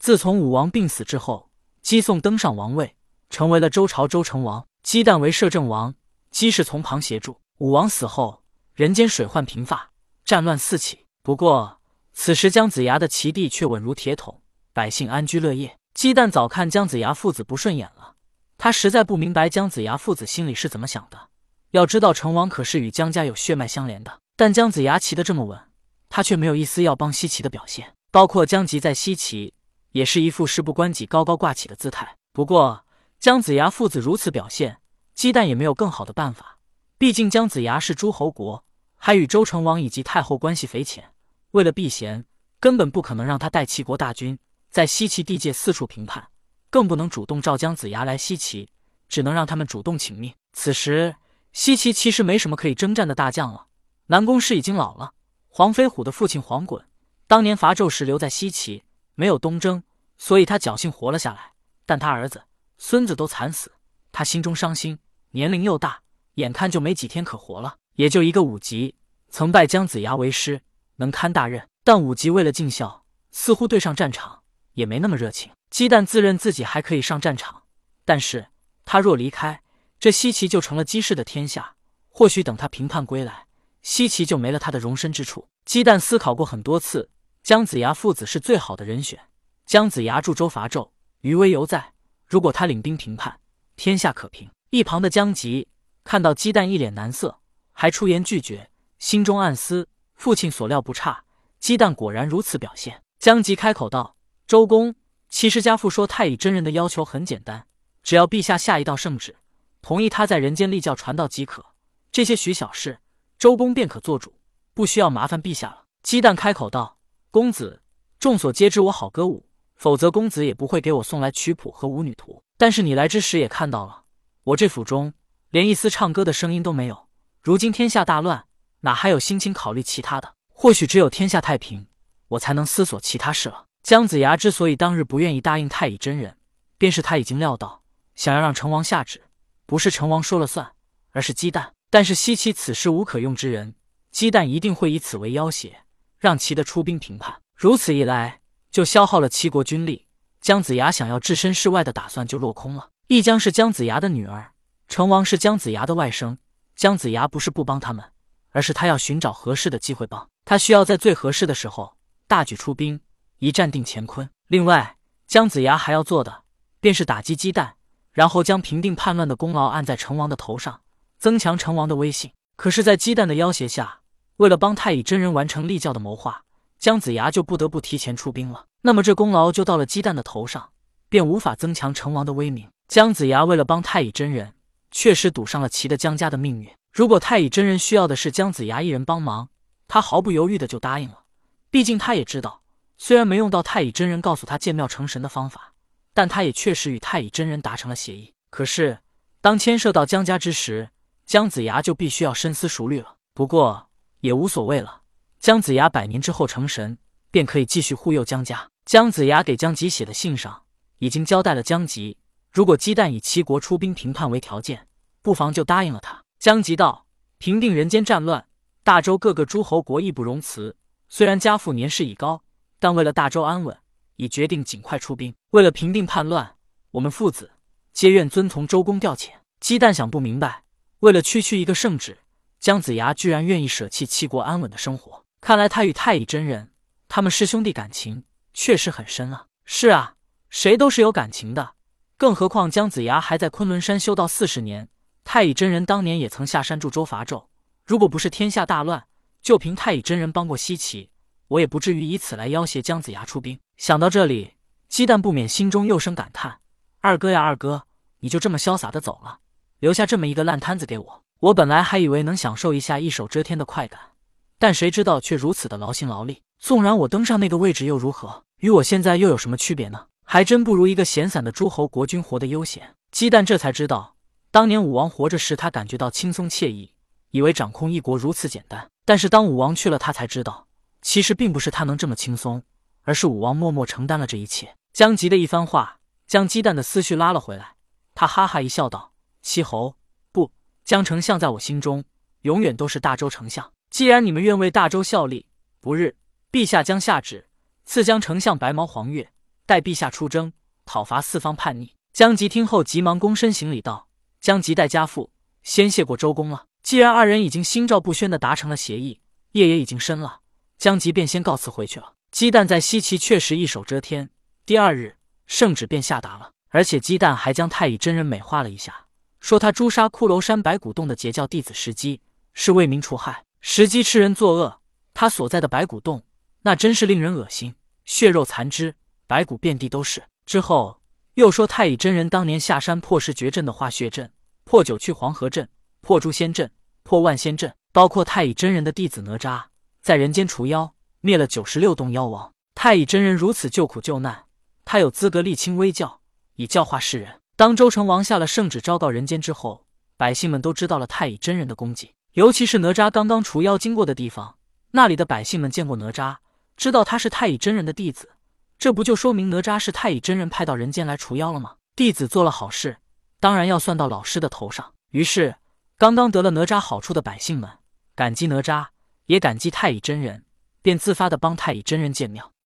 自从武王病死之后，姬宋登上王位，成为了周朝周成王，姬旦为摄政王，姬氏从旁协助。武王死后，人间水患频发，战乱四起。不过，此时姜子牙的齐地却稳如铁桶，百姓安居乐业。姬旦早看姜子牙父子不顺眼了，他实在不明白姜子牙父子心里是怎么想的。要知道，成王可是与姜家有血脉相连的，但姜子牙骑得这么稳，他却没有一丝要帮西岐的表现。包括姜吉在西岐。也是一副事不关己、高高挂起的姿态。不过，姜子牙父子如此表现，姬旦也没有更好的办法。毕竟姜子牙是诸侯国，还与周成王以及太后关系匪浅。为了避嫌，根本不可能让他带齐国大军在西岐地界四处评判，更不能主动召姜子牙来西岐，只能让他们主动请命。此时，西岐其实没什么可以征战的大将了。南宫氏已经老了，黄飞虎的父亲黄滚当年伐纣时留在西岐。没有东征，所以他侥幸活了下来。但他儿子、孙子都惨死，他心中伤心。年龄又大，眼看就没几天可活了。也就一个武吉，曾拜姜子牙为师，能堪大任。但武吉为了尽孝，似乎对上战场也没那么热情。鸡蛋自认自己还可以上战场，但是他若离开，这西岐就成了姬氏的天下。或许等他平叛归来，西岐就没了他的容身之处。鸡蛋思考过很多次。姜子牙父子是最好的人选。姜子牙助周伐纣，余威犹在。如果他领兵平叛，天下可平。一旁的姜吉看到鸡蛋一脸难色，还出言拒绝，心中暗思：父亲所料不差，鸡蛋果然如此表现。姜吉开口道：“周公，其实家父说太乙真人的要求很简单，只要陛下下一道圣旨，同意他在人间立教传道即可。这些许小事，周公便可做主，不需要麻烦陛下了。”鸡蛋开口道。公子，众所皆知我好歌舞，否则公子也不会给我送来曲谱和舞女图。但是你来之时也看到了，我这府中连一丝唱歌的声音都没有。如今天下大乱，哪还有心情考虑其他的？或许只有天下太平，我才能思索其他事了。姜子牙之所以当日不愿意答应太乙真人，便是他已经料到，想要让成王下旨，不是成王说了算，而是鸡蛋。但是西岐此时无可用之人，鸡蛋一定会以此为要挟。让齐的出兵平叛，如此一来就消耗了齐国军力，姜子牙想要置身事外的打算就落空了。易江是姜子牙的女儿，成王是姜子牙的外甥。姜子牙不是不帮他们，而是他要寻找合适的机会帮。他需要在最合适的时候大举出兵，一战定乾坤。另外，姜子牙还要做的便是打击鸡蛋，然后将平定叛乱的功劳按在成王的头上，增强成王的威信。可是，在鸡蛋的要挟下。为了帮太乙真人完成立教的谋划，姜子牙就不得不提前出兵了。那么这功劳就到了鸡蛋的头上，便无法增强成王的威名。姜子牙为了帮太乙真人，确实赌上了齐的姜家的命运。如果太乙真人需要的是姜子牙一人帮忙，他毫不犹豫的就答应了。毕竟他也知道，虽然没用到太乙真人告诉他建庙成神的方法，但他也确实与太乙真人达成了协议。可是当牵涉到姜家之时，姜子牙就必须要深思熟虑了。不过。也无所谓了。姜子牙百年之后成神，便可以继续护佑姜家。姜子牙给姜吉写的信上，已经交代了姜吉，如果鸡蛋以齐国出兵平叛为条件，不妨就答应了他。姜吉道：“平定人间战乱，大周各个诸侯国义不容辞。虽然家父年事已高，但为了大周安稳，已决定尽快出兵。为了平定叛乱，我们父子皆愿遵从周公调遣。”鸡蛋想不明白，为了区区一个圣旨。姜子牙居然愿意舍弃齐国安稳的生活，看来他与太乙真人他们师兄弟感情确实很深啊！是啊，谁都是有感情的，更何况姜子牙还在昆仑山修道四十年，太乙真人当年也曾下山助周伐纣。如果不是天下大乱，就凭太乙真人帮过西岐，我也不至于以此来要挟姜子牙出兵。想到这里，鸡蛋不免心中又生感叹：“二哥呀，二哥，你就这么潇洒的走了，留下这么一个烂摊子给我。”我本来还以为能享受一下一手遮天的快感，但谁知道却如此的劳心劳力。纵然我登上那个位置又如何？与我现在又有什么区别呢？还真不如一个闲散的诸侯国君活得悠闲。鸡蛋这才知道，当年武王活着时，他感觉到轻松惬意，以为掌控一国如此简单。但是当武王去了，他才知道，其实并不是他能这么轻松，而是武王默默承担了这一切。江吉的一番话将鸡蛋的思绪拉了回来，他哈哈一笑道：“七侯。”江丞相在我心中永远都是大周丞相。既然你们愿为大周效力，不日陛下将下旨赐江丞相白毛黄钺，待陛下出征，讨伐四方叛逆。江吉听后，急忙躬身行礼道：“江吉代家父，先谢过周公了。”既然二人已经心照不宣的达成了协议，夜也已经深了，江吉便先告辞回去了。鸡蛋在西岐确实一手遮天。第二日，圣旨便下达了，而且鸡蛋还将太乙真人美化了一下，说他诛杀骷髅山白骨洞的截教弟子石基，是为民除害。石基吃人作恶，他所在的白骨洞那真是令人恶心，血肉残肢，白骨遍地都是。之后又说太乙真人当年下山破石绝阵的化血阵，破九曲黄河阵，破诛仙阵，破万仙阵，包括太乙真人的弟子哪吒在人间除妖，灭了九十六洞妖王。太乙真人如此救苦救难，他有资格立清微教，以教化世人。当周成王下了圣旨昭告人间之后，百姓们都知道了太乙真人的功绩。尤其是哪吒刚刚除妖经过的地方，那里的百姓们见过哪吒，知道他是太乙真人的弟子，这不就说明哪吒是太乙真人派到人间来除妖了吗？弟子做了好事，当然要算到老师的头上。于是，刚刚得了哪吒好处的百姓们，感激哪吒，也感激太乙真人，便自发的帮太乙真人建庙。